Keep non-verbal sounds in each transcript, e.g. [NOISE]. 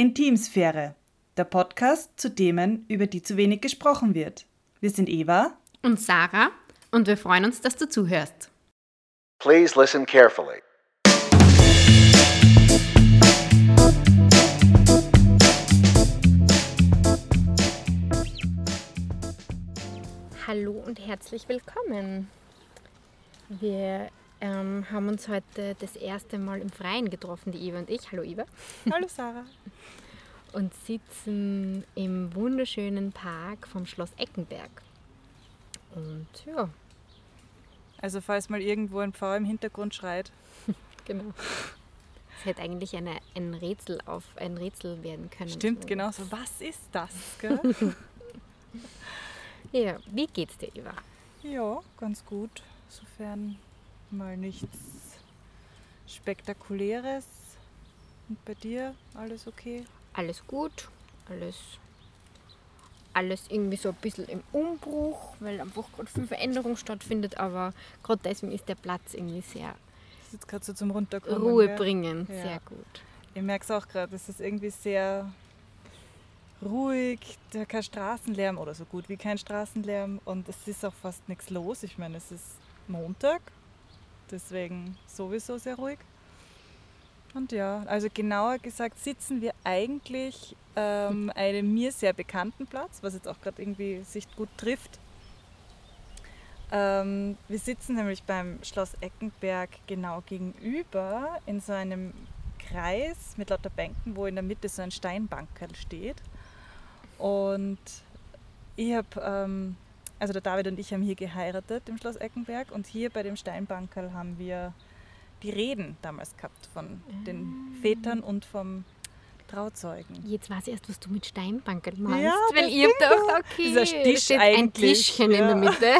Intimsphäre, der Podcast zu Themen, über die zu wenig gesprochen wird. Wir sind Eva und Sarah und wir freuen uns, dass du zuhörst. Please listen carefully. Hallo und herzlich willkommen. Wir ähm, haben uns heute das erste Mal im Freien getroffen, die Eva und ich. Hallo Eva. Hallo Sarah. [LAUGHS] und sitzen im wunderschönen Park vom Schloss Eckenberg. Und ja. Also falls mal irgendwo ein Pfau im Hintergrund schreit. [LAUGHS] genau. Es hätte eigentlich eine, ein Rätsel auf ein Rätsel werden können. Stimmt, genau so. Was ist das? [LAUGHS] ja, wie geht's dir, Eva? Ja, ganz gut. Sofern mal nichts Spektakuläres. Und bei dir alles okay? Alles gut, alles, alles irgendwie so ein bisschen im Umbruch, weil einfach gerade viel Veränderung stattfindet, aber gerade deswegen ist der Platz irgendwie sehr das ist gerade so zum Runterkommen. Ruhebringend, ja. sehr gut. Ich merke es auch gerade, es ist irgendwie sehr ruhig, da kein Straßenlärm oder so gut wie kein Straßenlärm und es ist auch fast nichts los. Ich meine, es ist Montag, deswegen sowieso sehr ruhig. Und ja, also genauer gesagt sitzen wir eigentlich ähm, einem mir sehr bekannten Platz, was jetzt auch gerade irgendwie sich gut trifft. Ähm, wir sitzen nämlich beim Schloss Eckenberg genau gegenüber in so einem Kreis mit lauter Bänken, wo in der Mitte so ein Steinbankerl steht. Und ich habe ähm, also der David und ich haben hier geheiratet im Schloss Eckenberg und hier bei dem Steinbankerl haben wir die Reden damals gehabt von den ah. Vätern und vom Trauzeugen. Jetzt weiß ich erst, was du mit Steinbankerl meinst. Ja, weil ich habe gedacht, okay, das ist ein Tischchen ja. in der Mitte.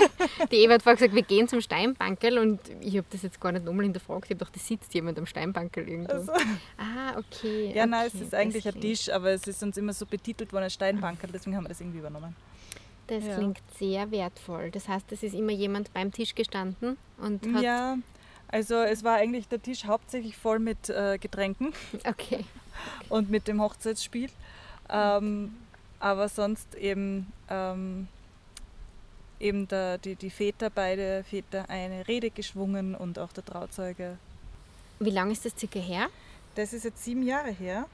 Die Eva hat vorher gesagt, wir gehen zum Steinbankerl und ich habe das jetzt gar nicht nochmal hinterfragt. Ich habe gedacht, da sitzt jemand am Steinbankerl irgendwo. Also. Ah, okay. Ja, okay, nein, es ist eigentlich ein Tisch, aber es ist uns immer so betitelt worden als Steinbankerl, deswegen haben wir das irgendwie übernommen. Das ja. klingt sehr wertvoll. Das heißt, es ist immer jemand beim Tisch gestanden und hat. Ja, also es war eigentlich der Tisch hauptsächlich voll mit äh, Getränken. [LAUGHS] Okay. und mit dem Hochzeitsspiel. Ähm, aber sonst eben, ähm, eben der, die, die Väter, beide Väter, eine Rede geschwungen und auch der Trauzeuge. Wie lange ist das circa her? Das ist jetzt sieben Jahre her.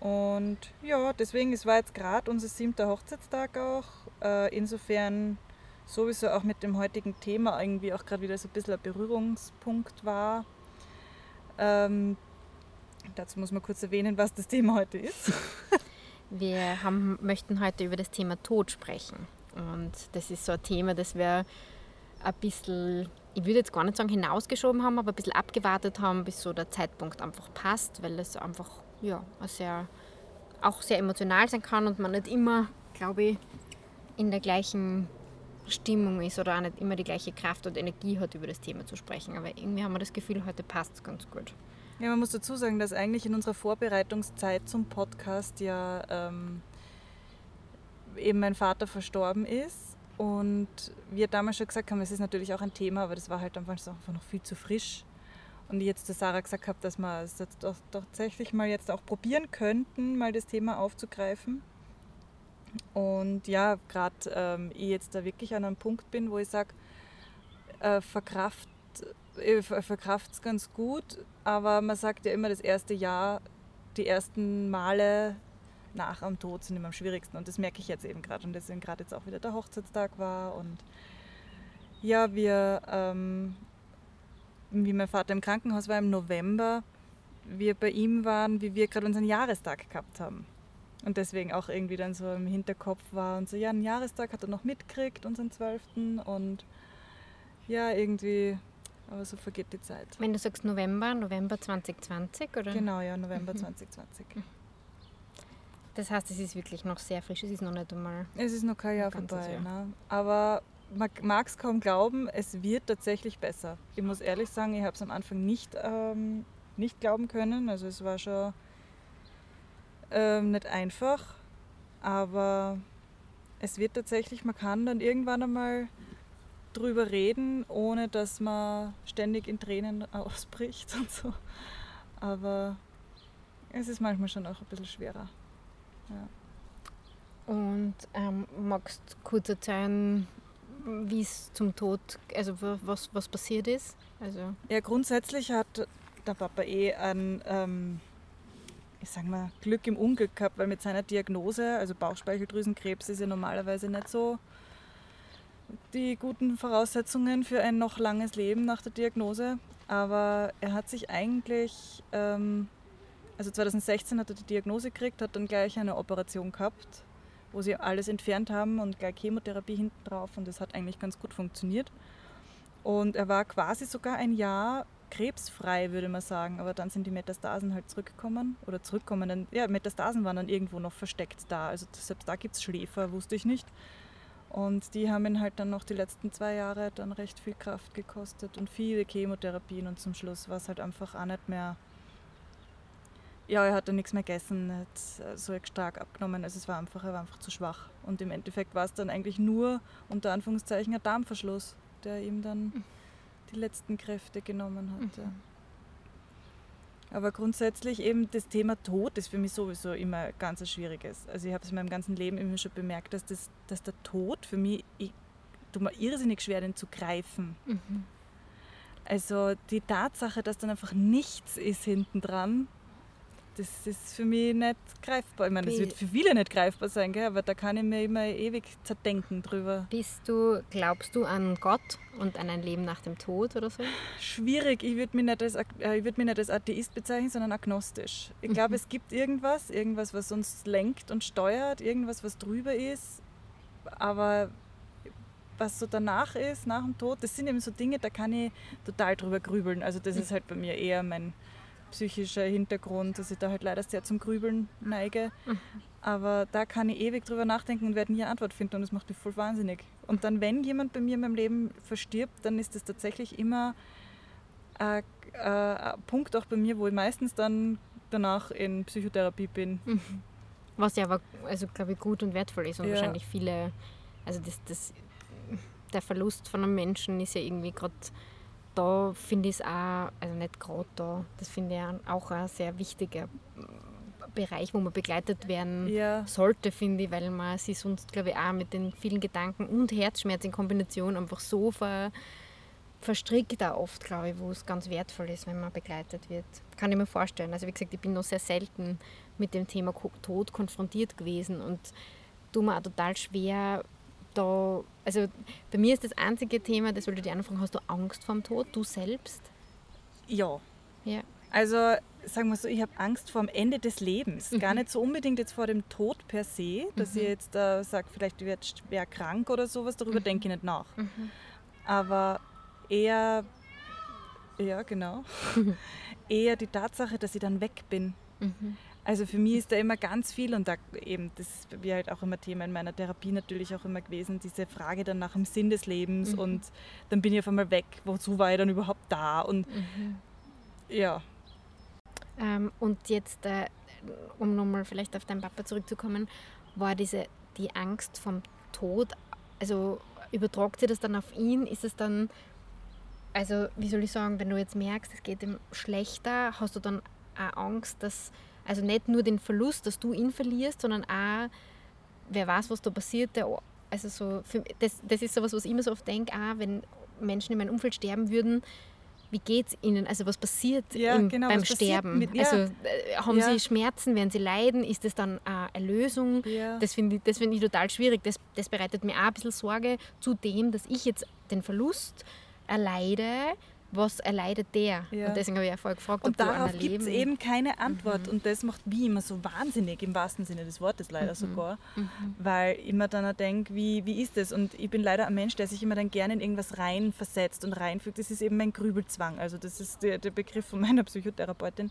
Und ja, deswegen, es war jetzt gerade unser siebter Hochzeitstag auch. Äh, insofern sowieso auch mit dem heutigen Thema irgendwie auch gerade wieder so ein bisschen ein Berührungspunkt war. Ähm, dazu muss man kurz erwähnen, was das Thema heute ist. [LAUGHS] Wir haben, möchten heute über das Thema Tod sprechen. Und das ist so ein Thema, das wir ein bisschen, ich würde jetzt gar nicht sagen hinausgeschoben haben, aber ein bisschen abgewartet haben, bis so der Zeitpunkt einfach passt, weil es einfach ja, sehr, auch sehr emotional sein kann und man nicht immer, glaube ich, in der gleichen Stimmung ist oder auch nicht immer die gleiche Kraft und Energie hat, über das Thema zu sprechen. Aber irgendwie haben wir das Gefühl, heute passt es ganz gut. Ja, man muss dazu sagen, dass eigentlich in unserer Vorbereitungszeit zum Podcast ja ähm, eben mein Vater verstorben ist und wir damals schon gesagt haben, es ist natürlich auch ein Thema, aber das war halt einfach noch viel zu frisch und jetzt der Sarah gesagt habe, dass wir es jetzt doch, tatsächlich mal jetzt auch probieren könnten, mal das Thema aufzugreifen. Und ja, gerade ähm, ich jetzt da wirklich an einem Punkt bin, wo ich sage, äh, verkraft verkraft es ganz gut, aber man sagt ja immer, das erste Jahr, die ersten Male nach am Tod sind immer am schwierigsten. Und das merke ich jetzt eben gerade und deswegen gerade jetzt auch wieder der Hochzeitstag war. Und ja, wir ähm, wie mein Vater im Krankenhaus war im November, wir bei ihm waren, wie wir gerade unseren Jahrestag gehabt haben. Und deswegen auch irgendwie dann so im Hinterkopf war und so, ja, einen Jahrestag hat er noch mitgekriegt, unseren 12. Und ja, irgendwie, aber so vergeht die Zeit. Wenn du sagst November, November 2020, oder? Genau, ja, November mhm. 2020. Das heißt, es ist wirklich noch sehr frisch, es ist noch nicht einmal. Es ist noch kein Jahr vorbei, Jahr. Ne? aber man mag es kaum glauben, es wird tatsächlich besser. Ich muss ehrlich sagen, ich habe es am Anfang nicht, ähm, nicht glauben können. Also es war schon ähm, nicht einfach, aber es wird tatsächlich, man kann dann irgendwann einmal drüber reden, ohne dass man ständig in Tränen [LAUGHS] ausbricht und so. Aber es ist manchmal schon auch ein bisschen schwerer. Ja. Und ähm, magst du kurz erzählen, wie es zum Tod, also wa- was, was passiert ist? Also, Ja, grundsätzlich hat der Papa eh ein, ähm, ich sag mal, Glück im Unglück gehabt, weil mit seiner Diagnose, also Bauchspeicheldrüsenkrebs, ist ja normalerweise nicht so die guten Voraussetzungen für ein noch langes Leben nach der Diagnose. Aber er hat sich eigentlich, ähm, also 2016 hat er die Diagnose gekriegt, hat dann gleich eine Operation gehabt, wo sie alles entfernt haben und gleich Chemotherapie hinten drauf und das hat eigentlich ganz gut funktioniert. Und er war quasi sogar ein Jahr krebsfrei, würde man sagen. Aber dann sind die Metastasen halt zurückgekommen. Oder zurückkommen. Dann, ja, Metastasen waren dann irgendwo noch versteckt da. Also selbst da gibt es Schläfer, wusste ich nicht. Und die haben ihn halt dann noch die letzten zwei Jahre dann recht viel Kraft gekostet und viele Chemotherapien. Und zum Schluss war es halt einfach auch nicht mehr. Ja, er hat dann nichts mehr gegessen, hat so stark abgenommen. Also es war einfach, er war einfach zu schwach. Und im Endeffekt war es dann eigentlich nur unter Anführungszeichen ein Darmverschluss, der ihm dann die letzten Kräfte genommen hat. Ja. Aber grundsätzlich eben das Thema Tod ist für mich sowieso immer ganz ein schwieriges. Also ich habe es in meinem ganzen Leben immer schon bemerkt, dass, das, dass der Tod für mich, ich tut mir irrsinnig schwer, den zu greifen. mhm. Also die Tatsache, dass dann einfach nichts ist hinten dran, das ist für mich nicht greifbar. Ich meine, das wird für viele nicht greifbar sein, gell? aber da kann ich mir immer ewig zerdenken drüber. Bist du, glaubst du an Gott und an ein Leben nach dem Tod oder so? Schwierig, ich würde mich, nicht als äh, ich würd mich nicht als Atheist bezeichnen, sondern agnostisch. Ich glaube, es gibt irgendwas, irgendwas, was uns lenkt und steuert, irgendwas, was drüber ist, aber was so danach ist, nach dem Tod, das sind eben so Dinge, da kann ich total drüber grübeln. Also das ist halt bei mir eher mein psychischer Hintergrund, dass ich da halt leider sehr zum Grübeln neige. Aber da kann ich ewig drüber nachdenken und werde nie eine Antwort finden und das macht mich voll wahnsinnig. Und dann, wenn jemand bei mir in meinem Leben verstirbt, dann ist das tatsächlich immer ein, äh, ein Punkt auch bei mir, wo ich meistens dann danach in Psychotherapie bin. Was ja aber, also glaube ich, gut und wertvoll ist und Ja. wahrscheinlich viele, also das, das, der Verlust von einem Menschen ist ja irgendwie gerade da, finde ich es auch, also nicht gerade da, das finde ich auch ein sehr wichtiger Bereich, wo man begleitet werden Ja, sollte, finde ich, weil man sich sonst, glaube ich, auch mit den vielen Gedanken und Herzschmerz in Kombination einfach so ver, verstrickt da oft, glaube ich, wo es ganz wertvoll ist, wenn man begleitet wird. Kann ich mir vorstellen. Also wie gesagt, ich bin noch sehr selten mit dem Thema Tod konfrontiert gewesen und tue mir auch total schwer, da, also bei mir ist das einzige Thema, das wollte ich dir anfangen, hast du Angst vor dem Tod, du selbst? ja. Ja. Also sagen wir so, ich habe Angst vor dem Ende des Lebens. Gar nicht so unbedingt jetzt vor dem Tod per se, dass ich jetzt äh, sage, vielleicht werde ich schwer krank oder sowas, darüber denke ich nicht nach. Aber eher, ja genau, [LAUGHS] eher die Tatsache, dass ich dann weg bin. Also für mich ist da immer ganz viel und da eben, das ist bei halt auch immer Thema in meiner Therapie natürlich auch immer gewesen, diese Frage dann nach dem Sinn des Lebens und dann bin ich auf einmal weg, wozu war ich dann überhaupt da? Und ja, Ähm, und jetzt, äh, um nochmal vielleicht auf deinen Papa zurückzukommen, war diese die Angst vom Tod, also übertragt sich das dann auf ihn? Ist es dann, also wie soll ich sagen, wenn du jetzt merkst, es geht ihm schlechter, hast du dann auch Angst, dass, also nicht nur den Verlust, dass du ihn verlierst, sondern auch, wer weiß, was da passiert, der, also so, für, das, das ist sowas, was ich immer so oft denke, auch wenn Menschen in meinem Umfeld sterben würden, wie geht es ihnen? Also was passiert Ja, im, genau, beim Sterben? mit- ja. Also äh, haben Ja. sie Schmerzen, werden sie leiden? Ist das dann eine Lösung? Ja. Das finde ich, das find ich total schwierig. Das, das bereitet mir auch ein bisschen Sorge zu dem, dass ich jetzt den Verlust erleide. Was erleidet der? Ja. Und deswegen habe ich ja vorher gefragt, Und ob darauf gibt es eben keine Antwort. Und das macht mich immer so wahnsinnig, im wahrsten Sinne des Wortes leider sogar. Weil ich immer dann auch denke, wie, wie ist das? Und ich bin leider ein Mensch, der sich immer dann gerne in irgendwas reinversetzt und reinfügt. Das ist eben mein Grübelzwang. Also das ist der, der Begriff von meiner Psychotherapeutin.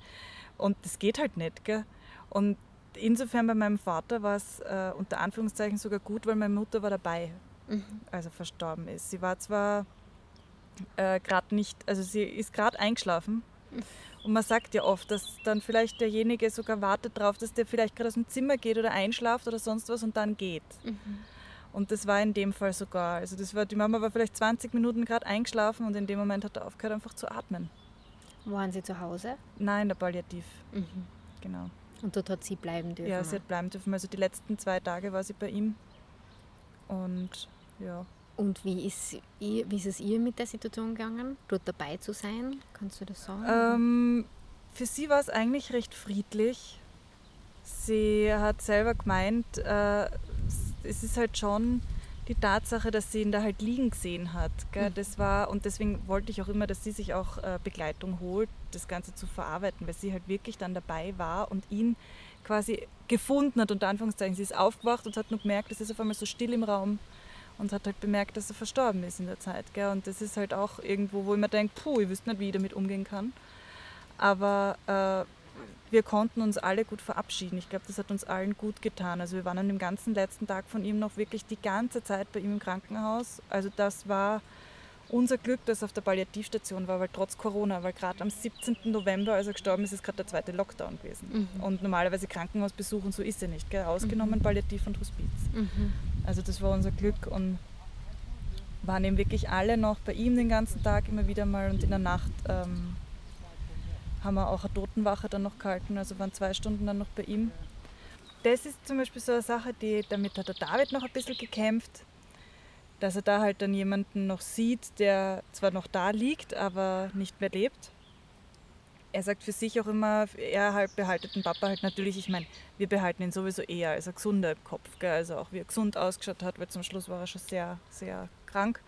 Und das geht halt nicht. Gell? Und insofern bei meinem Vater war es äh, unter Anführungszeichen sogar gut, weil meine Mutter war dabei, als er verstorben ist. Sie war zwar äh, gerade nicht, also sie ist gerade eingeschlafen. Und man sagt ja oft, dass dann vielleicht derjenige sogar wartet darauf, dass der vielleicht gerade aus dem Zimmer geht oder einschlaft oder sonst was und dann geht. Und das war in dem Fall sogar. Also das war, die Mama war vielleicht 20 Minuten gerade eingeschlafen und in dem Moment hat er aufgehört einfach zu atmen. Waren sie zu Hause? Nein, der Palliativ. Genau. Und dort hat sie bleiben dürfen. Ja, sie hat bleiben dürfen. Also die letzten zwei Tage war sie bei ihm. Und ja. Und wie ist, ihr, wie ist es ihr mit der Situation gegangen, dort dabei zu sein? Kannst du das sagen? Ähm, für sie war es eigentlich recht friedlich. Sie hat selber gemeint, äh, es ist halt schon die Tatsache, dass sie ihn da halt liegen gesehen hat. Gell? Das war, und deswegen wollte ich auch immer, dass sie sich auch äh, Begleitung holt, das Ganze zu verarbeiten, weil sie halt wirklich dann dabei war und ihn quasi gefunden hat, unter Anführungszeichen. Sie ist aufgewacht und hat nur gemerkt, es ist auf einmal so still im Raum und hat halt bemerkt, dass er verstorben ist in der Zeit. Gell? Und das ist halt auch irgendwo, wo ich mir denke, puh, ich wüsste nicht, wie ich damit umgehen kann. Aber äh, wir konnten uns alle gut verabschieden. Ich glaube, das hat uns allen gut getan. Also wir waren an dem ganzen letzten Tag von ihm noch wirklich die ganze Zeit bei ihm im Krankenhaus. Also das war unser Glück, dass er auf der Palliativstation war, weil trotz Corona, weil gerade am 17. November, als er gestorben ist, ist gerade der zweite Lockdown gewesen. Mhm. Und normalerweise Krankenhausbesuch und so ist er nicht, gell? ausgenommen mhm. Palliativ und Hospiz. Mhm. Also das war unser Glück und waren eben wirklich alle noch bei ihm den ganzen Tag immer wieder mal und in der Nacht ähm, haben wir auch eine Totenwache dann noch gehalten, also waren zwei Stunden dann noch bei ihm. Das ist zum Beispiel so eine Sache, die, damit hat der David noch ein bisschen gekämpft, dass er da halt dann jemanden noch sieht, der zwar noch da liegt, aber nicht mehr lebt. Er sagt für sich auch immer, er halt behaltet den Papa halt natürlich, ich meine, wir behalten ihn sowieso eher als ein gesunder im Kopf, gell? also auch wie er gesund ausgeschaut hat, weil zum Schluss war er schon sehr, sehr krank.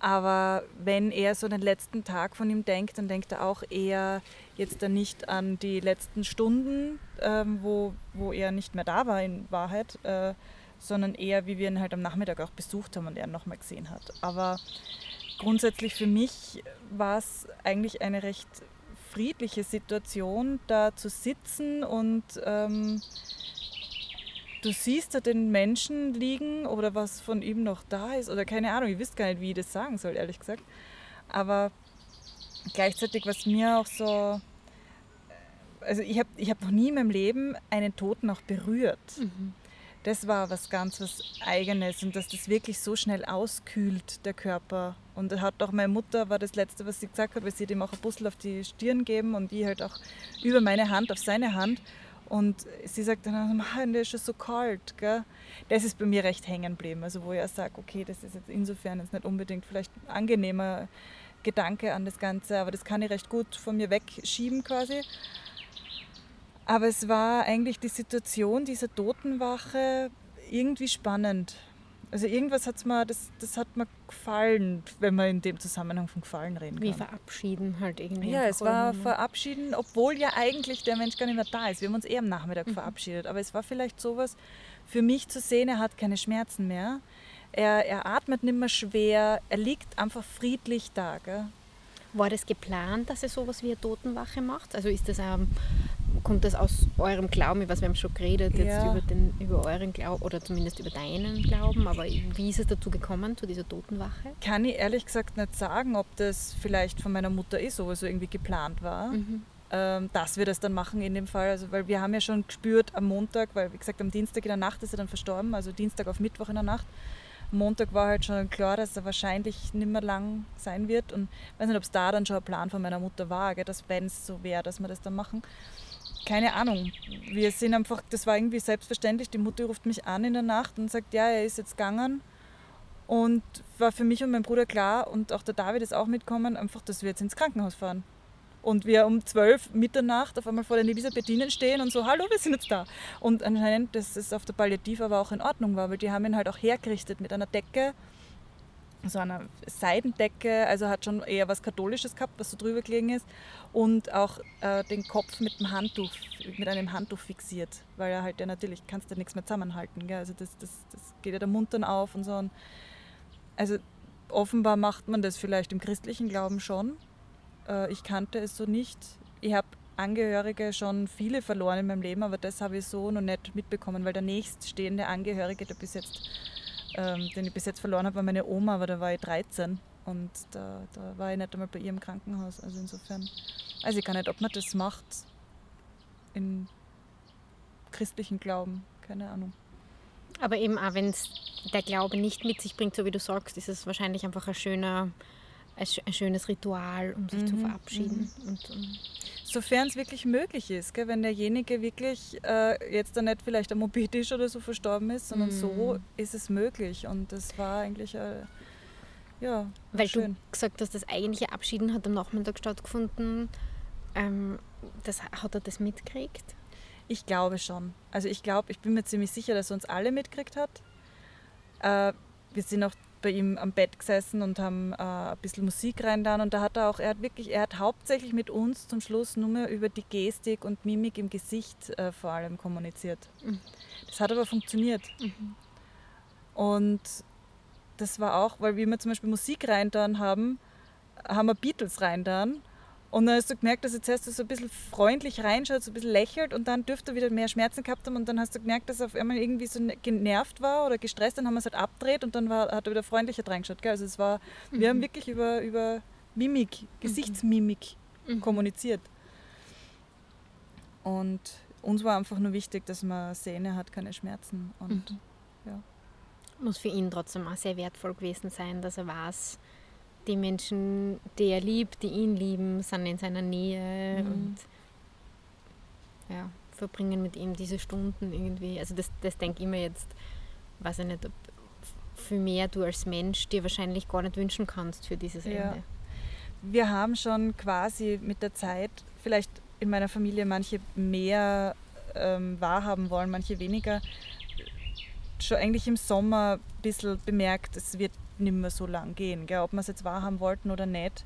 Aber wenn er so den letzten Tag von ihm denkt, dann denkt er auch eher jetzt dann nicht an die letzten Stunden, ähm, wo, wo er nicht mehr da war in Wahrheit, äh, sondern eher, wie wir ihn halt am Nachmittag auch besucht haben und er ihn nochmal gesehen hat. Aber grundsätzlich für mich war es eigentlich eine recht friedliche Situation, da zu sitzen und ähm, du siehst da den Menschen liegen oder was von ihm noch da ist oder keine Ahnung, ich wüsste gar nicht, wie ich das sagen soll, ehrlich gesagt. Aber gleichzeitig, was mir auch so, also ich habe ich hab noch nie in meinem Leben einen Toten auch berührt. Mhm. Das war was ganz was Eigenes und dass das wirklich so schnell auskühlt, der Körper. Und hat auch meine Mutter, war das Letzte, was sie gesagt hat, weil sie hat ihm auch ein Puzzle auf die Stirn geben und ich halt auch über meine Hand auf seine Hand. Und sie sagt dann, Mann, der ist schon so kalt. Gell? Das ist bei mir recht hängen geblieben. Also wo ich auch sage, okay, das ist jetzt insofern jetzt nicht unbedingt vielleicht ein angenehmer Gedanke an das Ganze, aber das kann ich recht gut von mir wegschieben quasi. Aber es war eigentlich die Situation dieser Totenwache irgendwie spannend. Also irgendwas hat's mir, das, das hat mir gefallen, wenn man in dem Zusammenhang von Gefallen reden kann. Wie verabschieden halt irgendwie. Ja, es war verabschieden, obwohl ja eigentlich der Mensch gar nicht mehr da ist. Wir haben uns eher am Nachmittag mhm. verabschiedet. Aber es war vielleicht sowas für mich zu sehen, er hat keine Schmerzen mehr. Er, er atmet nicht mehr schwer, er liegt einfach friedlich da. Gell? War das geplant, dass er sowas wie eine Totenwache macht? Also ist das ähm, kommt das aus eurem Glauben? Ich weiß, wir haben schon geredet jetzt ja. über, den, über euren Glauben oder zumindest über deinen Glauben, aber wie ist es dazu gekommen, zu dieser Totenwache? Kann ich ehrlich gesagt nicht sagen, ob das vielleicht von meiner Mutter eh sowieso irgendwie geplant war. Mhm. Ähm, dass wir das dann machen in dem Fall, also weil wir haben ja schon gespürt am Montag, weil wie gesagt am Dienstag in der Nacht ist er dann verstorben, also Dienstag auf Mittwoch in der Nacht Montag war halt schon klar, dass er wahrscheinlich nicht mehr lang sein wird. Und ich weiß nicht, ob es da dann schon ein Plan von meiner Mutter war, gell, dass wenn es so wäre, dass wir das dann machen. Keine Ahnung. Wir sind einfach, das war irgendwie selbstverständlich. Die Mutter ruft mich an in der Nacht und sagt, ja, er ist jetzt gegangen. Und war für mich und meinen Bruder klar, und auch der David ist auch mitgekommen, einfach, dass wir jetzt ins Krankenhaus fahren und wir um 12 Mitternacht auf einmal vor den Elisabethinen stehen und so, hallo, wir sind jetzt da. Und anscheinend, dass es auf der Palliativ aber auch in Ordnung war, weil die haben ihn halt auch hergerichtet mit einer Decke, so einer Seidendecke, also hat schon eher was Katholisches gehabt, was so drüber gelegen ist und auch äh, den Kopf mit dem Handtuch, mit einem Handtuch fixiert, weil er halt ja natürlich, kannst du nichts mehr zusammenhalten, gell? also das, das, das geht ja der Mund dann auf und so. Und also offenbar macht man das vielleicht im christlichen Glauben schon, äh, ich kannte es so nicht. Ich habe Angehörige schon viele verloren in meinem Leben, aber das habe ich so noch nicht mitbekommen, weil der nächststehende Angehörige, der bis jetzt, ähm, den ich bis jetzt verloren habe, war meine Oma, aber da war ich 13 und da, da war ich nicht einmal bei ihr im Krankenhaus. Also insofern, also ich kann nicht, ob man das macht im christlichen Glauben, keine Ahnung. Aber eben auch wenn es der Glaube nicht mit sich bringt, so wie du sagst, ist es wahrscheinlich einfach ein schöner ein, schönes Ritual, um sich zu Mhm, verabschieden. Und, ähm, Sofern es wirklich möglich ist, gell? wenn derjenige wirklich äh, jetzt dann nicht vielleicht am Mobiltisch oder so verstorben ist, sondern so Mhm. ist es möglich. Und das war eigentlich äh, ja, Weil schön. du gesagt hast, das eigentliche Abschieden hat am Nachmittag stattgefunden. Ähm, das, hat er das mitgekriegt? Ich glaube schon. Also ich glaube, ich bin mir ziemlich sicher, dass er uns alle mitgekriegt hat. Äh, wir sind auch bei ihm am Bett gesessen und haben äh, ein bisschen Musik rein dann und da hat er auch, er hat wirklich, er hat hauptsächlich mit uns zum Schluss nur mehr über die Gestik und Mimik im Gesicht äh, vor allem kommuniziert. Mhm. Das hat aber funktioniert. Und das war auch, weil wir immer zum Beispiel Musik reintan haben, haben wir Beatles reintan. Und dann hast du gemerkt, dass er zuerst so ein bisschen freundlich reinschaut, so ein bisschen lächelt und dann dürfte er wieder mehr Schmerzen gehabt haben und dann hast du gemerkt, dass er auf einmal irgendwie so ne- genervt war oder gestresst, dann haben wir es halt abgedreht und dann war, hat er wieder freundlicher reingeschaut. Gell? Also es war, wir haben wirklich über, über Mimik, Gesichtsmimik kommuniziert. Und uns war einfach nur wichtig, dass man sehen, er hat keine Schmerzen. Und ja. Muss für ihn trotzdem auch sehr wertvoll gewesen sein, dass er weiß, die Menschen, die er liebt, die ihn lieben, sind in seiner Nähe Mhm. und ja, verbringen mit ihm diese Stunden irgendwie. Also das, das denke ich mir jetzt, weiß ich nicht, ob viel mehr du als Mensch dir wahrscheinlich gar nicht wünschen kannst für dieses Ja. Ende. wir haben schon quasi mit der Zeit vielleicht in meiner Familie manche mehr ähm, wahrhaben wollen, manche weniger. Schon eigentlich im Sommer ein bisschen bemerkt, es wird nicht mehr so lang gehen, gell? ob wir es jetzt wahrhaben wollten oder nicht.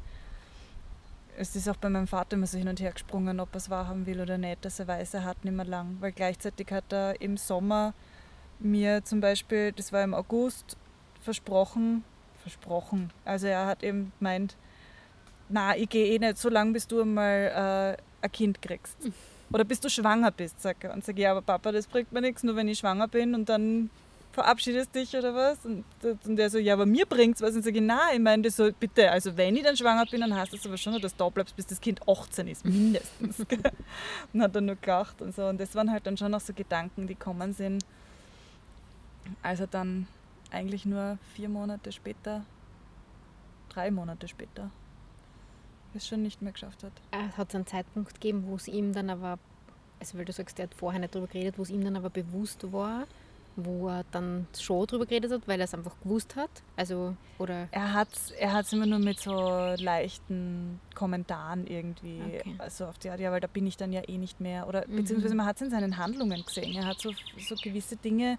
Es ist auch bei meinem Vater immer so hin und her gesprungen, ob er es wahrhaben will oder nicht, dass er weiß, er hat nicht mehr lang. Weil gleichzeitig hat er im Sommer mir zum Beispiel, das war im August, versprochen, versprochen, also er hat eben gemeint, na, ich gehe eh nicht so lange, bis du einmal äh, ein Kind kriegst. Oder bis du schwanger bist, sag er. Und sage, ja, aber Papa, das bringt mir nichts, nur wenn ich schwanger bin und dann verabschiedest dich oder was? Und, und der so, ja, aber mir bringt's was. Und ich, nein, ich meine das so, bitte, also wenn ich dann schwanger bin, dann heißt das aber schon, dass du da bleibst, bis das Kind 18 ist, mindestens. [LAUGHS] und hat dann nur gelacht und so. Und das waren halt dann schon noch so Gedanken, die kommen sind. Als er dann eigentlich nur vier Monate später, drei Monate später, es schon nicht mehr geschafft hat. Es hat einen Zeitpunkt gegeben, wo es ihm dann aber, also weil du sagst, er hat vorher nicht darüber geredet, wo es ihm dann aber bewusst war, wo er dann schon darüber geredet hat, weil er es einfach gewusst hat. Also, oder Er hat es er hat's immer nur mit so leichten Kommentaren irgendwie, Okay. also auf die Art, ja, weil da bin ich dann ja eh nicht mehr. Oder beziehungsweise man hat es in seinen Handlungen gesehen. Er hat so, so gewisse Dinge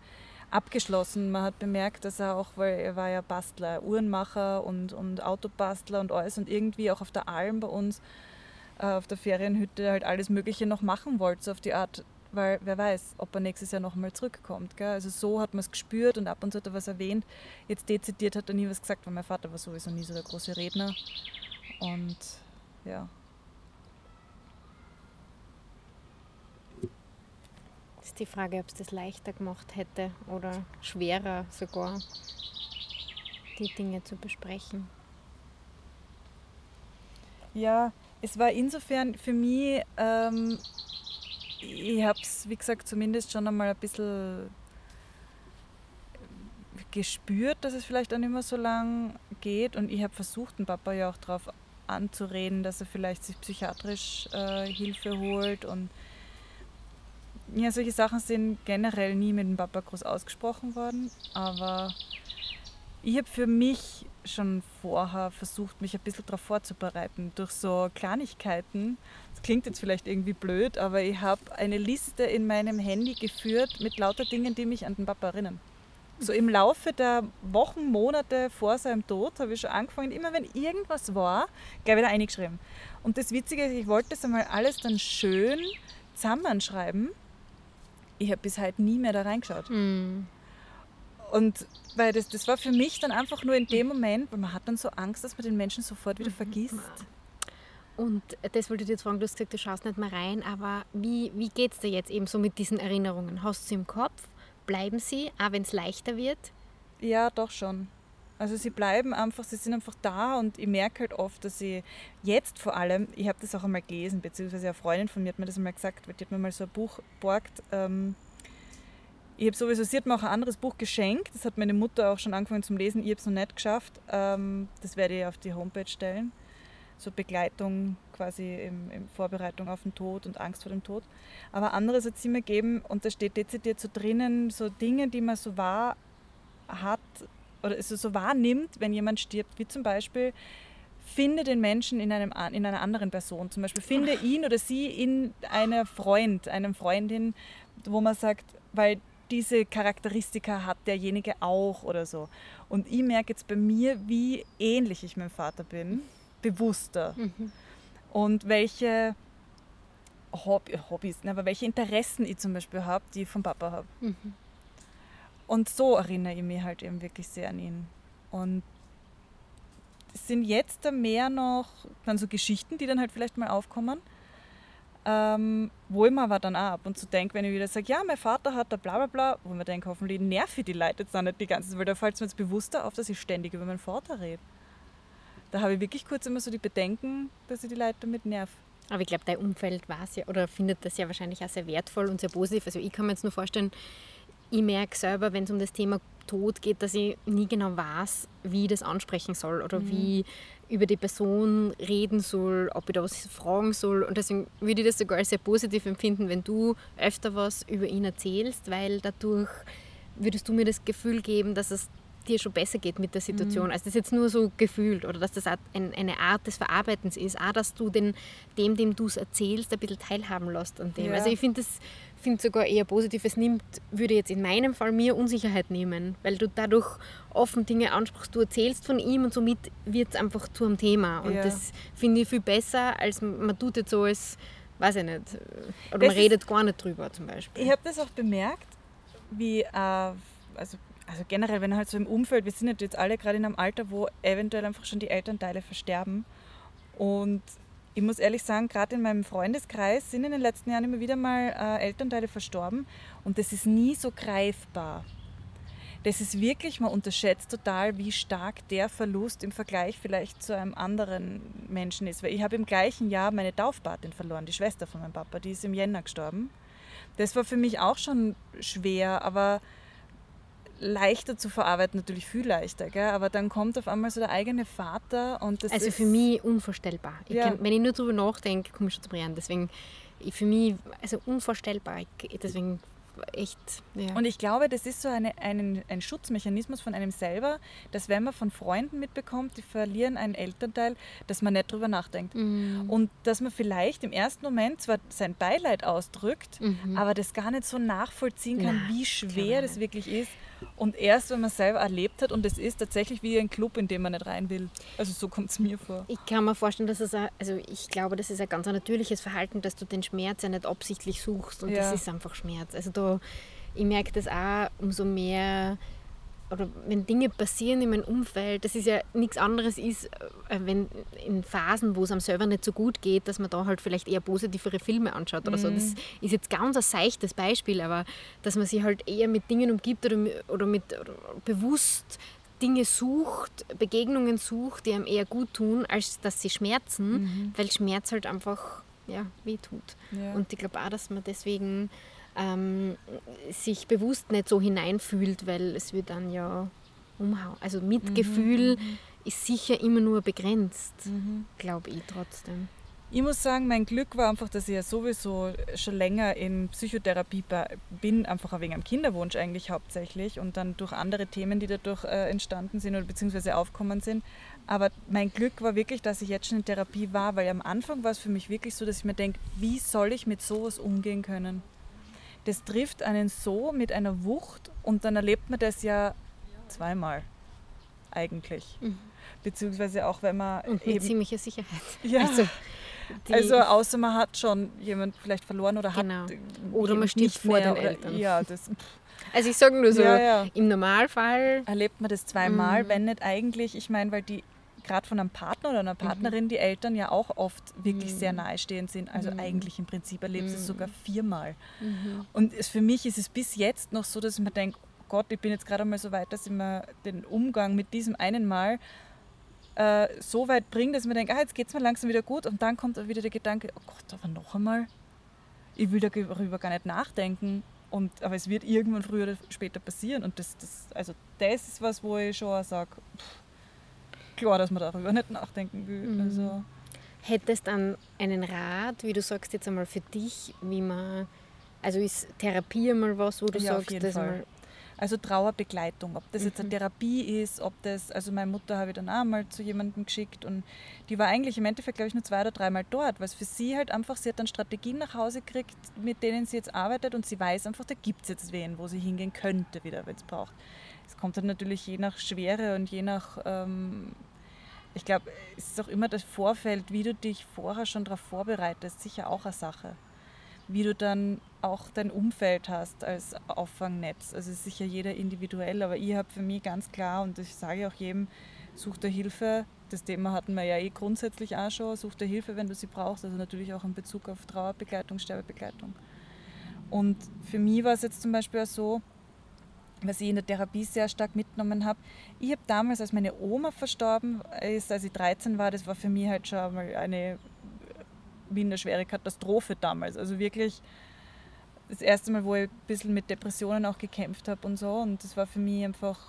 abgeschlossen. Man hat bemerkt, dass er auch, weil er war ja Bastler, Uhrenmacher und, und Autobastler und alles und irgendwie auch auf der Alm bei uns, äh, auf der Ferienhütte halt alles Mögliche noch machen wollte, so auf die Art, weil wer weiß, ob er nächstes Jahr nochmal zurückkommt. Gell? Also so hat man es gespürt und ab und zu hat er was erwähnt. Jetzt dezidiert hat er nie was gesagt, weil mein Vater war sowieso nie so der große Redner. Und ja, ist die Frage, ob es das leichter gemacht hätte oder schwerer sogar, die Dinge zu besprechen. Ja, es war insofern für mich, ähm, ich habe es, wie gesagt, zumindest schon einmal ein bisschen gespürt, dass es vielleicht auch nicht mehr so lang geht. Und ich habe versucht, den Papa ja auch darauf anzureden, dass er vielleicht sich psychiatrisch äh, Hilfe holt. Und ja, solche Sachen sind generell nie mit dem Papa groß ausgesprochen worden. Aber ich habe für mich schon vorher versucht, mich ein bisschen darauf vorzubereiten, durch so Kleinigkeiten. Klingt jetzt vielleicht irgendwie blöd, aber ich habe eine Liste in meinem Handy geführt mit lauter Dingen, die mich an den Papa erinnern. So im Laufe der Wochen, Monate vor seinem Tod habe ich schon angefangen, immer wenn irgendwas war, gleich wieder eingeschrieben. Und das Witzige ist, ich wollte das einmal alles dann schön zusammenschreiben. Ich habe bis heute nie mehr da reingeschaut. Hm. Und weil das, das war für mich dann einfach nur in dem Moment, weil man hat dann so Angst, dass man den Menschen sofort wieder vergisst. Und das wollte ich dir jetzt fragen, du hast gesagt, du schaust nicht mehr rein, aber wie, wie geht es dir jetzt eben so mit diesen Erinnerungen? Hast du sie im Kopf? Bleiben sie, auch wenn es leichter wird? Ja, doch schon. Also sie bleiben einfach, sie sind einfach da und ich merke halt oft, dass sie jetzt vor allem, ich habe das auch einmal gelesen, beziehungsweise eine Freundin von mir hat mir das einmal gesagt, weil die hat mir mal so ein Buch borgt, ähm, ich habe sowieso, sie hat mir auch ein anderes Buch geschenkt. Das hat meine Mutter auch schon angefangen zum Lesen. Ich habe es noch nicht geschafft. Ähm, das werde ich auf die Homepage stellen. So Begleitung quasi in, in Vorbereitung auf den Tod und Angst vor dem Tod. Aber anderes hat sie mir gegeben und da steht dezidiert so drinnen, so Dinge, die man so wahr hat oder so, so wahrnimmt, wenn jemand stirbt. Wie zum Beispiel, finde den Menschen in, einem, in einer anderen Person. Zum Beispiel finde ihn oder sie in einer Freund, einem Freundin, wo man sagt, weil diese Charakteristika hat derjenige auch oder so. Und ich merke jetzt bei mir, wie ähnlich ich meinem Vater bin, bewusster. Mhm. Und welche Hobby, Hobbys, ne, aber welche Interessen ich zum Beispiel habe, die ich vom Papa habe. Mhm. Und so erinnere ich mich halt eben wirklich sehr an ihn. Und es sind jetzt mehr noch dann so Geschichten, die dann halt vielleicht mal aufkommen ähm, wo ich mir aber dann auch ab und zu denke, wenn ich wieder sage, ja, mein Vater hat da bla bla bla, wo ich mir denke, hoffentlich nerv ich die Leute jetzt auch nicht die ganze Zeit, weil da fällt es mir jetzt bewusster auf, dass ich ständig über meinen Vater rede. Da habe ich wirklich kurz immer so die Bedenken, dass ich die Leute damit nerv. Aber ich glaube, dein Umfeld weiß ja oder findet das ja wahrscheinlich auch sehr wertvoll und sehr positiv. Also ich kann mir jetzt nur vorstellen, ich merke selber, wenn es um das Thema Tod geht, dass ich nie genau weiß, wie ich das ansprechen soll oder mhm. wie über die Person reden soll, ob ich da was fragen soll. Und deswegen würde ich das sogar sehr positiv empfinden, wenn du öfter was über ihn erzählst, weil dadurch würdest du mir das Gefühl geben, dass es dir schon besser geht mit der Situation. Mhm. Also das ist jetzt nur so gefühlt oder dass das ein, eine Art des Verarbeitens ist. Auch, dass du den, dem, dem du es erzählst, ein bisschen teilhaben lässt an dem. Ja. Also ich finde das finde sogar eher positiv. Es nimmt, würde jetzt in meinem Fall mir Unsicherheit nehmen, weil du dadurch offen Dinge ansprichst. Du erzählst von ihm und somit wird es einfach zu einem Thema. Und ja. das finde ich viel besser, als man tut jetzt so als, weiß ich nicht, oder das man redet gar nicht drüber zum Beispiel. Ich habe das auch bemerkt, wie, äh, also also generell, wenn halt so im Umfeld, wir sind jetzt alle gerade in einem Alter, wo eventuell einfach schon die Elternteile versterben. Und ich muss ehrlich sagen, gerade in meinem Freundeskreis sind in den letzten Jahren immer wieder mal äh, Elternteile verstorben und das ist nie so greifbar. Das ist wirklich, man unterschätzt total, wie stark der Verlust im Vergleich vielleicht zu einem anderen Menschen ist. Weil ich habe im gleichen Jahr meine Taufpatin verloren, die Schwester von meinem Papa, die ist im Jänner gestorben. Das war für mich auch schon schwer, aber leichter zu verarbeiten, natürlich viel leichter, gell? aber dann kommt auf einmal so der eigene Vater und das Also für mich unvorstellbar. Ich ja. kann, wenn ich nur darüber nachdenke, komme ich schon zu Rennen. Deswegen, für mich, also unvorstellbar. Deswegen echt. Ja. Und ich glaube, das ist so eine, ein, ein Schutzmechanismus von einem selber, dass wenn man von Freunden mitbekommt, die verlieren einen Elternteil, dass man nicht drüber nachdenkt. Mhm. Und dass man vielleicht im ersten Moment zwar sein Beileid ausdrückt, mhm. aber das gar nicht so nachvollziehen kann, Na, wie schwer das wirklich ist. Und erst, wenn man es selber erlebt hat, und es ist tatsächlich wie ein Club, in dem man nicht rein will. Also so kommt es mir vor. Ich kann mir vorstellen, dass es, ein, also ich glaube, das ist ein ganz natürliches Verhalten, dass du den Schmerz ja nicht absichtlich suchst und ja. das ist einfach Schmerz. Also da, ich merke das auch, umso mehr oder wenn Dinge passieren in meinem Umfeld, das ist ja nichts anderes ist, äh, wenn in Phasen, wo es einem selber nicht so gut geht, dass man da halt vielleicht eher positivere Filme anschaut oder mhm. so. Das mhm. ist jetzt ganz ein seichtes Beispiel, aber dass man sich halt eher mit Dingen umgibt oder, oder mit oder bewusst Dinge sucht, Begegnungen sucht, die einem eher gut tun, als dass sie schmerzen, mhm. weil Schmerz halt einfach ja, wehtut. Ja. Und ich glaube auch, dass man deswegen ähm, sich bewusst nicht so hineinfühlt, weil es wird dann ja umhauen. Also Mitgefühl mhm. ist sicher immer nur begrenzt, mhm. glaube ich trotzdem. Ich muss sagen, mein Glück war einfach, dass ich ja sowieso schon länger in Psychotherapie bin, einfach wegen einem Kinderwunsch eigentlich hauptsächlich und dann durch andere Themen, die dadurch äh, entstanden sind oder beziehungsweise aufkommen sind. Aber mein Glück war wirklich, dass ich jetzt schon in Therapie war, weil am Anfang war es für mich wirklich so, dass ich mir denke, wie soll ich mit sowas umgehen können? Das trifft einen so mit einer Wucht und dann erlebt man das ja zweimal eigentlich. Mhm. Beziehungsweise auch wenn man. Und mit eben, ziemlicher Sicherheit. [LAUGHS] Ja. Also, also, außer man hat schon jemand vielleicht verloren oder genau. hat. Oder man steht vor den Eltern. Ja, das, also ich sage nur so, ja, ja. im Normalfall. Erlebt man das zweimal, mhm. wenn nicht eigentlich, ich meine, weil die gerade von einem Partner oder einer mhm. Partnerin mhm. die Eltern ja auch oft wirklich mhm. sehr nahestehend sind. Also mhm. eigentlich im Prinzip erlebst du es sogar viermal. Mhm. Und es, für mich ist es bis jetzt noch so, dass ich mir denke, oh Gott, ich bin jetzt gerade mal so weit, dass ich mir den Umgang mit diesem einen Mal äh, so weit bringe, dass ich mir denke, ah, jetzt geht es mir langsam wieder gut. Und dann kommt wieder der Gedanke, oh Gott, aber noch einmal, ich will darüber gar nicht nachdenken. Und, aber es wird irgendwann früher oder später passieren. Und das, das, also das ist was, wo ich schon sage, klar, dass man darüber nicht nachdenken will. Mhm. Also, Hättest dann einen Rat, wie du sagst jetzt einmal für dich, wie man, also ist Therapie einmal was, wo du Ja, sagst, dass Fall. man, also Trauerbegleitung, ob das jetzt eine Mhm. Therapie ist, ob das, also meine Mutter habe ich dann auch mal zu jemandem geschickt und die war eigentlich im Endeffekt, glaube ich, nur zwei oder dreimal dort, weil es für sie halt einfach, sie hat dann Strategien nach Hause gekriegt, mit denen sie jetzt arbeitet und sie weiß einfach, da gibt es jetzt wen, wo sie hingehen könnte wieder, wenn es braucht. Es kommt dann natürlich je nach Schwere und je nach, ähm, ich glaube, es ist auch immer das Vorfeld, wie du dich vorher schon darauf vorbereitest, sicher auch eine Sache wie du dann auch dein Umfeld hast als Auffangnetz. Also ist sicher jeder individuell, aber ich habe für mich ganz klar, und ich sage auch jedem, such dir Hilfe. Das Thema hatten wir ja eh grundsätzlich auch schon. Such dir Hilfe, wenn du sie brauchst. Also natürlich auch in Bezug auf Trauerbegleitung, Sterbebegleitung. Und für mich war es jetzt zum Beispiel auch so, was ich in der Therapie sehr stark mitgenommen habe. Ich habe damals, als meine Oma verstorben ist, als ich 13 war, das war für mich halt schon mal eine wie eine schwere Katastrophe damals. Also wirklich das erste Mal, wo ich ein bisschen mit Depressionen auch gekämpft habe und so. Und das war für mich einfach,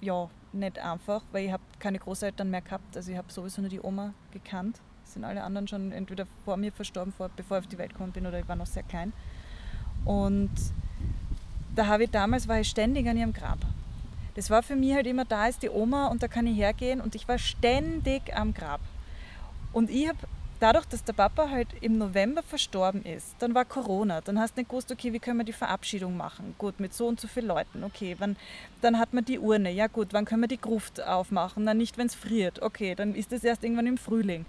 ja, nicht einfach, weil ich habe keine Großeltern mehr gehabt. Also ich habe sowieso nur die Oma gekannt. Sind alle anderen schon entweder vor mir verstorben, vor, bevor ich auf die Welt gekommen bin, oder ich war noch sehr klein. Und da habe ich damals, war ich ständig an ihrem Grab. Das war für mich halt immer, da ist die Oma und da kann ich hergehen und ich war ständig am Grab. Und ich habe dadurch, dass der Papa halt im November verstorben ist, dann war Corona, dann hast du nicht gewusst, okay, wie können wir die Verabschiedung machen? Gut, mit so und so vielen Leuten, okay, wann, dann hat man die Urne, ja gut, wann können wir die Gruft aufmachen? Dann nicht, wenn es friert, okay, dann ist das erst irgendwann im Frühling.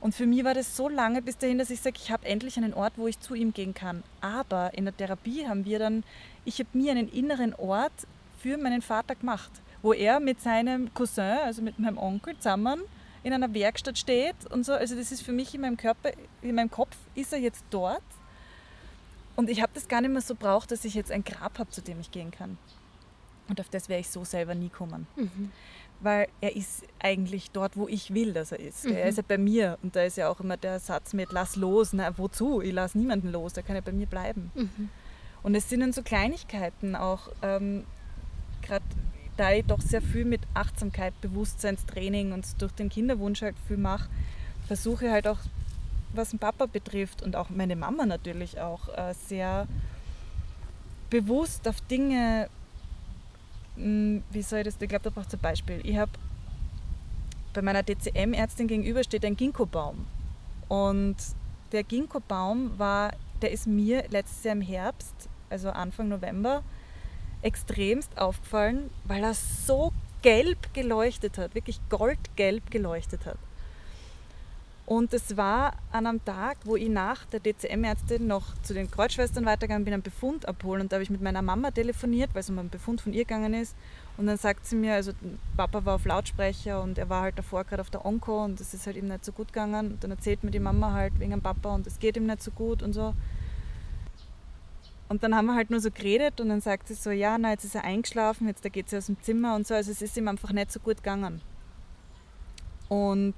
Und für mich war das so lange bis dahin, dass ich sage, ich habe endlich einen Ort, wo ich zu ihm gehen kann. Aber in der Therapie haben wir dann, ich habe mir einen inneren Ort für meinen Vater gemacht, wo er mit seinem Cousin, also mit meinem Onkel zusammen in einer Werkstatt steht und so. Also das ist für mich in meinem Körper, in meinem Kopf ist er jetzt dort. Und ich habe das gar nicht mehr so braucht, dass ich jetzt ein Grab habe, zu dem ich gehen kann. Und auf das wäre ich so selber nie kommen. Weil er ist eigentlich dort, wo ich will, dass er ist. Er ist ja bei mir. Und da ist ja auch immer der Satz mit, lass los. Na, wozu? Ich lasse niemanden los, der kann ja bei mir bleiben. Und es sind dann so Kleinigkeiten auch, ähm, gerade da ich doch sehr viel mit Achtsamkeit, Bewusstseinstraining und durch den Kinderwunsch halt viel mache, versuche halt auch, was den Papa betrifft und auch meine Mama natürlich auch, äh, sehr bewusst auf Dinge, mh, wie soll ich das, ich glaube, da braucht es ein Beispiel. Ich habe bei meiner DCM-Ärztin gegenüber steht ein Ginkgo-Baum. Und der Ginkgo-Baum war, der ist mir letztes Jahr im Herbst, also Anfang November, extremst aufgefallen, weil er so gelb geleuchtet hat, wirklich goldgelb geleuchtet hat. Und es war an einem Tag, wo ich nach der DCM-Ärztin noch zu den Kreuzschwestern weitergegangen bin, einen Befund abholen. Und da habe ich mit meiner Mama telefoniert, weil es um einen Befund von ihr gegangen ist. Und dann sagt sie mir, also Papa war auf Lautsprecher und er war halt davor gerade auf der Onko und das ist halt ihm nicht so gut gegangen. Und dann erzählt mir die Mama halt wegen dem Papa und es geht ihm nicht so gut und so. Und dann haben wir halt nur so geredet und dann sagt sie so, ja, na, jetzt ist er eingeschlafen, jetzt geht sie aus dem Zimmer und so. Also es ist ihm einfach nicht so gut gegangen. Und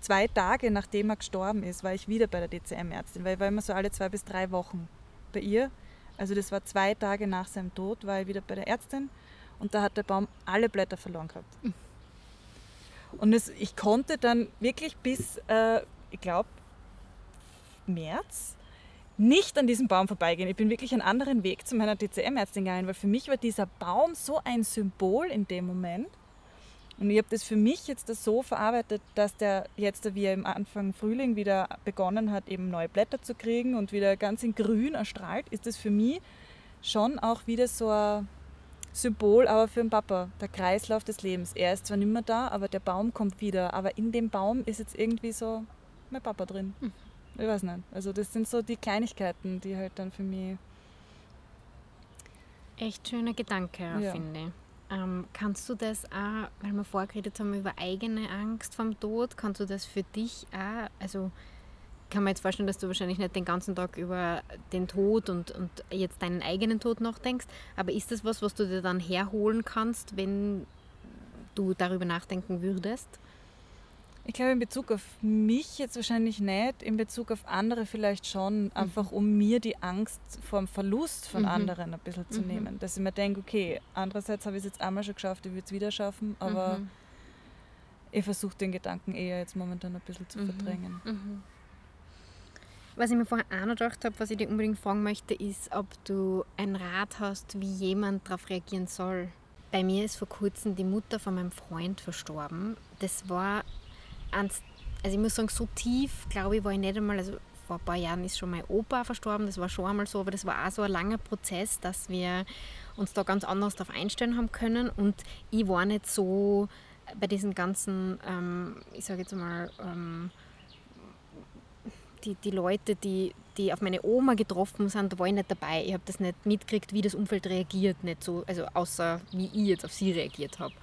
zwei Tage nachdem er gestorben ist, war ich wieder bei der DCM-Ärztin, weil ich war immer so alle zwei bis drei Wochen bei ihr. Also das war zwei Tage nach seinem Tod, war ich wieder bei der Ärztin und da hat der Baum alle Blätter verloren gehabt. Und es, ich konnte dann wirklich bis, äh, ich glaube, März nicht an diesem Baum vorbeigehen. Ich bin wirklich einen anderen Weg zu meiner DCM-Ärztin gegangen, weil für mich war dieser Baum so ein Symbol in dem Moment. Und ich habe das für mich jetzt so verarbeitet, dass der jetzt, wie er im Anfang Frühling wieder begonnen hat, eben neue Blätter zu kriegen und wieder ganz in grün erstrahlt, ist das für mich schon auch wieder so ein Symbol, aber für den Papa, der Kreislauf des Lebens. Er ist zwar nicht mehr da, aber der Baum kommt wieder. Aber in dem Baum ist jetzt irgendwie so mein Papa drin. Ich weiß nicht. Also das sind so die Kleinigkeiten, die halt dann für mich... Echt schöner Gedanke, Ja. finde ich. Ähm, kannst du das auch, weil wir vorgeredet haben über eigene Angst vom Tod, kannst du das für dich auch, also kann man jetzt vorstellen, dass du wahrscheinlich nicht den ganzen Tag über den Tod und, und jetzt deinen eigenen Tod nachdenkst, aber ist das was, was du dir dann herholen kannst, wenn du darüber nachdenken würdest? Ich glaube, in Bezug auf mich jetzt wahrscheinlich nicht, in Bezug auf andere vielleicht schon, einfach um mir die Angst vor dem Verlust von Mhm. anderen ein bisschen zu Mhm. nehmen. Dass ich mir denke, okay, andererseits habe ich es jetzt einmal schon geschafft, ich würde es wieder schaffen, aber Mhm. ich versuche den Gedanken eher jetzt momentan ein bisschen zu Mhm. verdrängen. Mhm. Was ich mir vorher auch noch gedacht habe, was ich dir unbedingt fragen möchte, ist, ob du einen Rat hast, wie jemand darauf reagieren soll. Bei mir ist vor kurzem die Mutter von meinem Freund verstorben. Das war, ans, also ich muss sagen, so tief, glaube ich, war ich nicht einmal, also vor ein paar Jahren ist schon mein Opa verstorben, das war schon einmal so, aber das war auch so ein langer Prozess, dass wir uns da ganz anders darauf einstellen haben können und ich war nicht so bei diesen ganzen, ähm, ich sage jetzt mal, ähm, die, die Leute, die, die auf meine Oma getroffen sind, da war ich nicht dabei. Ich habe das nicht mitgekriegt, wie das Umfeld reagiert, nicht so, also außer wie ich jetzt auf sie reagiert habe.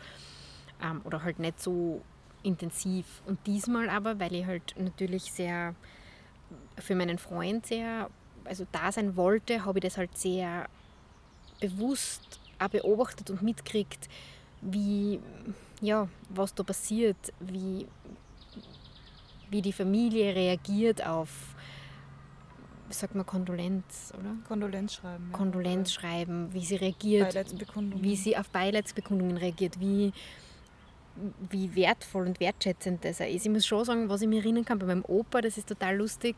Ähm, oder halt nicht so intensiv. Und diesmal aber, weil ich halt natürlich sehr für meinen Freund sehr, also da sein wollte, habe ich das halt sehr bewusst auch beobachtet und mitgekriegt, wie, ja, was da passiert, wie, wie die Familie reagiert auf, sagt man Kondolenz, oder? Kondolenz schreiben. ja. Kondolenz schreiben, wie sie reagiert, wie sie auf Beileidsbekundungen reagiert, wie, wie wertvoll und wertschätzend das auch ist. Ich muss schon sagen, was ich mich erinnern kann bei meinem Opa, das ist total lustig.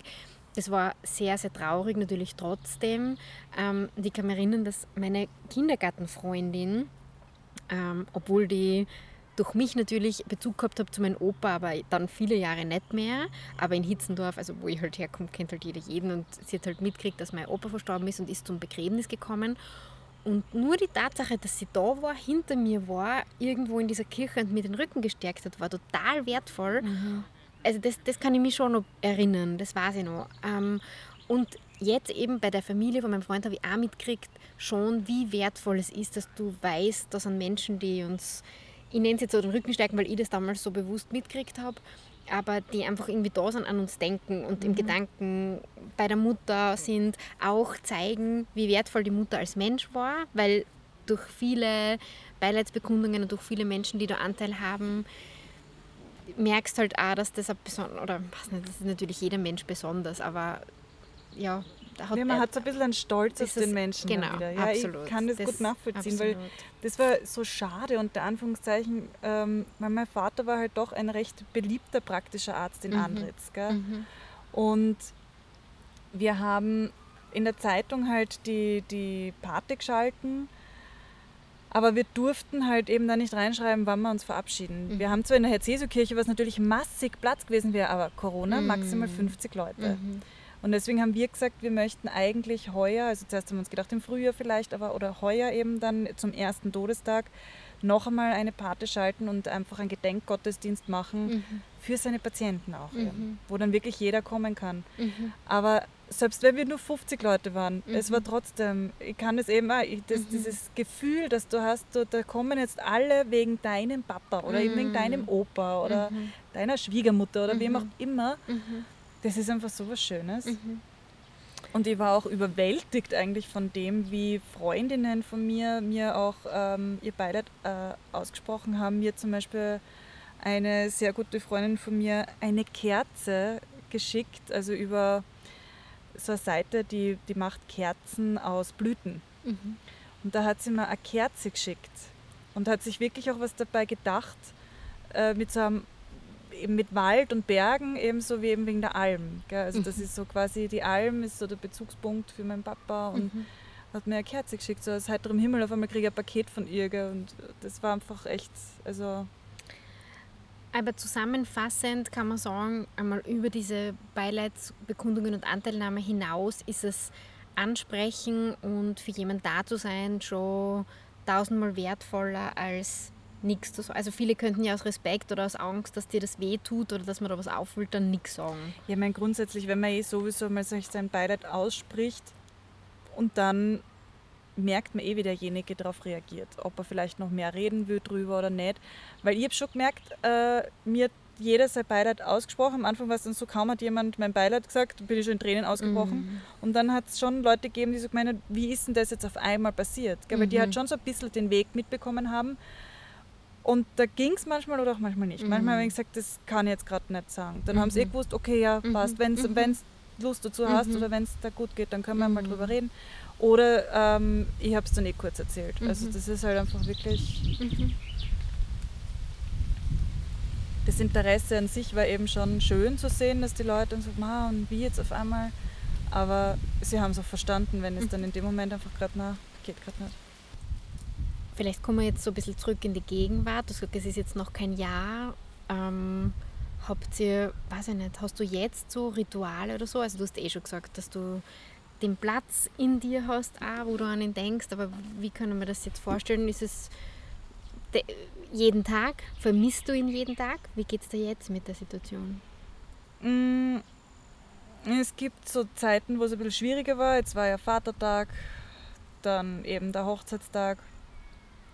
Das war sehr, sehr traurig natürlich trotzdem. Ähm, und ich kann mich erinnern, dass meine Kindergartenfreundin, ähm, obwohl die durch mich natürlich Bezug gehabt habe zu meinem Opa, aber dann viele Jahre nicht mehr. Aber in Hitzendorf, also wo ich halt herkomme, kennt halt jeder jeden und sie hat halt mitgekriegt, dass mein Opa verstorben ist und ist zum Begräbnis gekommen. Und nur die Tatsache, dass sie da war, hinter mir war, irgendwo in dieser Kirche und mir den Rücken gestärkt hat, war total wertvoll. Also das, das kann ich mich schon noch erinnern, das weiß ich noch. Ähm, und jetzt eben bei der Familie von meinem Freund habe ich auch mitgekriegt, schon wie wertvoll es ist, dass du weißt, dass an Menschen, die uns, ich nenne es jetzt so den Rücken stärken, weil ich das damals so bewusst mitgekriegt habe, aber die einfach irgendwie da sind, an uns denken und im Gedanken bei der Mutter sind, auch zeigen, wie wertvoll die Mutter als Mensch war, weil durch viele Beileidsbekundungen und durch viele Menschen, die da Anteil haben, merkst halt auch, dass das ein besonders, oder weiß nicht, das ist natürlich jeder Mensch besonders, aber ja, hat Ja, man hat so ein bisschen einen Stolz auf den Menschen genau, wieder. Ja, absolut. ich kann das, Das- gut nachvollziehen, weil absolut. das war so schade unter Anführungszeichen, ähm, weil mein Vater war halt doch ein recht beliebter praktischer Arzt in Mhm. Andritz. Gell? Mhm. Und wir haben in der Zeitung halt die, die Pate geschalten, aber wir durften halt eben da nicht reinschreiben, wann wir uns verabschieden. Mhm. Wir haben zwar in der Herz-Jesu-Kirche, was natürlich massig Platz gewesen wäre, aber Corona, Mhm. maximal 50 Leute. Mhm. Und deswegen haben wir gesagt, wir möchten eigentlich heuer, also zuerst haben wir uns gedacht im Frühjahr vielleicht, aber oder heuer eben dann zum ersten Todestag noch einmal eine Pate schalten und einfach einen Gedenkgottesdienst machen Mhm. für seine Patienten auch, Mhm. eben, wo dann wirklich jeder kommen kann. Mhm. Aber selbst wenn wir nur 50 Leute waren, es Mhm. war trotzdem, ich kann es eben auch, ich, das, Mhm. dieses Gefühl, dass du hast, du, da kommen jetzt alle wegen deinem Papa oder eben wegen Mhm. deinem Opa oder Mhm. deiner Schwiegermutter oder wem Mhm. auch immer, Mhm. Das ist einfach so was Schönes. Mhm. Und ich war auch überwältigt eigentlich von dem, wie Freundinnen von mir mir auch ähm, ihr Beileid äh, ausgesprochen haben. Mir zum Beispiel eine sehr gute Freundin von mir eine Kerze geschickt, also über so eine Seite, die, die macht Kerzen aus Blüten. Mhm. Und da hat sie mir eine Kerze geschickt und hat sich wirklich auch was dabei gedacht, äh, mit so einem, eben mit Wald und Bergen, ebenso wie eben wegen der Alm. Gell? Also das Mhm. ist so quasi, die Alm ist so der Bezugspunkt für meinen Papa und Mhm. hat mir eine Kerze geschickt, so aus heiterem Himmel, auf einmal kriege ich ein Paket von ihr gell? und das war einfach echt, also Aber zusammenfassend kann man sagen, einmal über diese Beileidsbekundungen und Anteilnahme hinaus ist es ansprechen und für jemanden da zu sein schon tausendmal wertvoller als nichts. Also viele könnten ja aus Respekt oder aus Angst, dass dir das weh tut oder dass man da was auffühlt, dann nichts sagen. Ja, ich meine, grundsätzlich, wenn man eh sowieso mal sein Beileid ausspricht und dann merkt man eh, wie derjenige darauf reagiert. Ob er vielleicht noch mehr reden will drüber oder nicht. Weil ich habe schon gemerkt, äh, mir hat jeder sein Beileid ausgesprochen. Am Anfang war es dann so, kaum hat jemand mein Beileid gesagt, bin ich schon in Tränen ausgebrochen. Und dann hat es schon Leute gegeben, die so gemeint haben, wie ist denn das jetzt auf einmal passiert? Gell? Weil die Mhm. halt schon so ein bisschen den Weg mitbekommen haben. Und da ging es manchmal oder auch manchmal nicht. Mhm. Manchmal habe ich gesagt, das kann ich jetzt gerade nicht sagen. Dann haben sie eh Mhm. gewusst, okay, ja, Mhm. passt. Wenn Mhm. du Lust dazu hast Mhm. oder wenn es da gut geht, dann können wir mal Mhm. drüber reden. Oder ähm, ich habe es dann eh kurz erzählt. Also Mhm. das ist halt einfach wirklich, Mhm. das Interesse an sich war eben schon schön zu sehen, dass die Leute dann so, ma, und wie jetzt auf einmal. Aber sie haben es auch verstanden, wenn es Mhm. dann in dem Moment einfach gerade, na, geht gerade nicht. Vielleicht kommen wir jetzt so ein bisschen zurück in die Gegenwart. Du gesagt, es ist jetzt noch kein Jahr. Ähm, habt ihr, weiß ich nicht, hast du jetzt so Rituale oder so? Also du hast eh schon gesagt, dass du den Platz in dir hast, auch, wo du an ihn denkst. Aber wie können wir das jetzt vorstellen? Ist es de, jeden Tag? Vermisst du ihn jeden Tag? Wie geht es dir jetzt mit der Situation? Mm, Es gibt so Zeiten, wo es ein bisschen schwieriger war. Jetzt war ja Vatertag, dann eben der Hochzeitstag.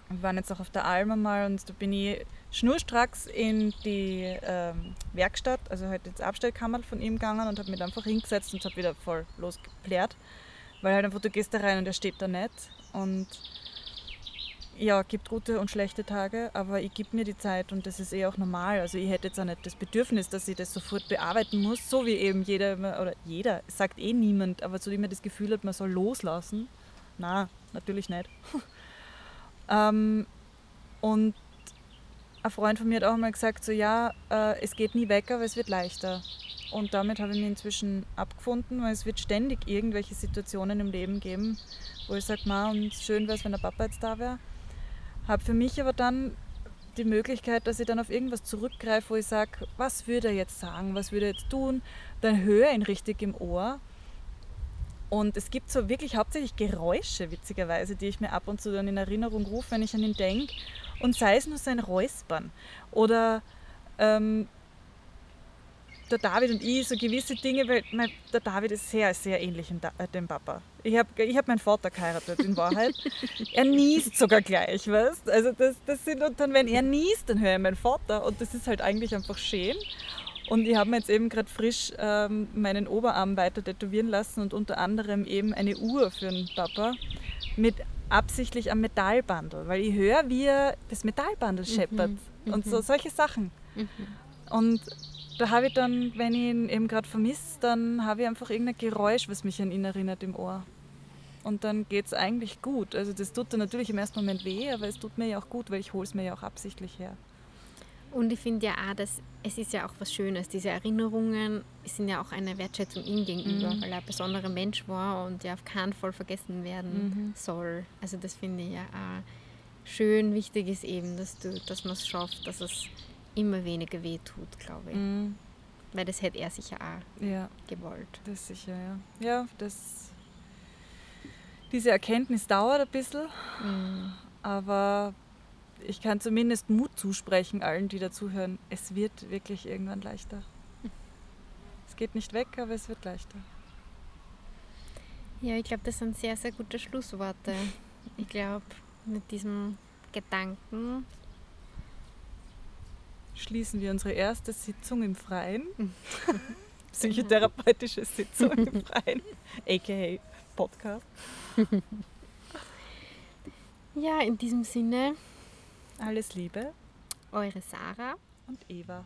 Wir waren jetzt auch auf der Alma mal und da bin ich schnurstracks in die ähm, Werkstatt, also halt ins Abstellkammer von ihm gegangen und habe mich einfach hingesetzt und habe wieder voll losgeplärt. Weil halt einfach, du gehst da rein und er steht da nicht. Und ja, gibt gute und schlechte Tage, aber ich gebe mir die Zeit und das ist eh auch normal. Also ich hätte jetzt auch nicht das Bedürfnis, dass ich das sofort bearbeiten muss, so wie eben jeder, oder jeder, sagt eh niemand, aber zu dem man das Gefühl hat, man soll loslassen. Na, natürlich nicht. [LAUGHS] ähm, und ein Freund von mir hat auch mal gesagt, so ja, äh, es geht nie weg, aber es wird leichter. Und damit habe ich mich inzwischen abgefunden, weil es wird ständig irgendwelche Situationen im Leben geben, wo ich sage, ma, und schön wäre es, wenn der Papa jetzt da wäre. Habe für mich aber dann die Möglichkeit, dass ich dann auf irgendwas zurückgreife, wo ich sage, was würde er jetzt sagen, was würde er jetzt tun, dann höre ihn richtig im Ohr. Und es gibt so wirklich hauptsächlich Geräusche, witzigerweise, die ich mir ab und zu dann in Erinnerung rufe, wenn ich an ihn denke. Und sei es nur sein Räuspern oder ähm, der David und ich so gewisse Dinge, weil mein, der David ist sehr, sehr ähnlich dem, äh, Papa. Ich habe ich hab meinen Vater geheiratet, in Wahrheit. [LAUGHS] er niest sogar gleich, weißt Also das, das sind, und dann, wenn er niest, dann höre ich meinen Vater und das ist halt eigentlich einfach schön. Und ich habe mir jetzt eben gerade frisch ähm, meinen Oberarm weiter tätowieren lassen und unter anderem eben eine Uhr für den Papa mit absichtlich am Metallbandel, weil ich höre, wie er das Metallbandel scheppert und so solche Sachen. Und da habe ich dann, wenn ich ihn eben gerade vermisse, dann habe ich einfach irgendein Geräusch, was mich an ihn erinnert im Ohr. Und dann geht es eigentlich gut. Also das tut dann natürlich im ersten Moment weh, aber es tut mir ja auch gut, weil ich hole es mir ja auch absichtlich her. Und ich finde ja auch, dass es ist ja auch was Schönes. Diese Erinnerungen sind ja auch eine Wertschätzung ihm gegenüber, Mhm. weil er ein besonderer Mensch war und ja auf keinen Fall vergessen werden Mhm. soll. Also das finde ich ja auch schön. Wichtig ist eben, dass, du, dass man es schafft, dass es immer weniger weh tut, glaube ich. Mhm. Weil das hätte er sicher auch Ja, gewollt. das sicher, ja. Ja, das, diese Erkenntnis dauert ein bisschen, Mhm. aber ich kann zumindest Mut zusprechen allen, die dazuhören. Es wird wirklich irgendwann leichter. Es geht nicht weg, aber es wird leichter. Ja, ich glaube, das sind sehr, sehr gute Schlussworte. Ich glaube, mit diesem Gedanken schließen wir unsere erste Sitzung im Freien. [LAUGHS] Psychotherapeutische Sitzung im Freien, aka Podcast. Ja, in diesem Sinne, Alles Liebe eure Sarah. und Eva.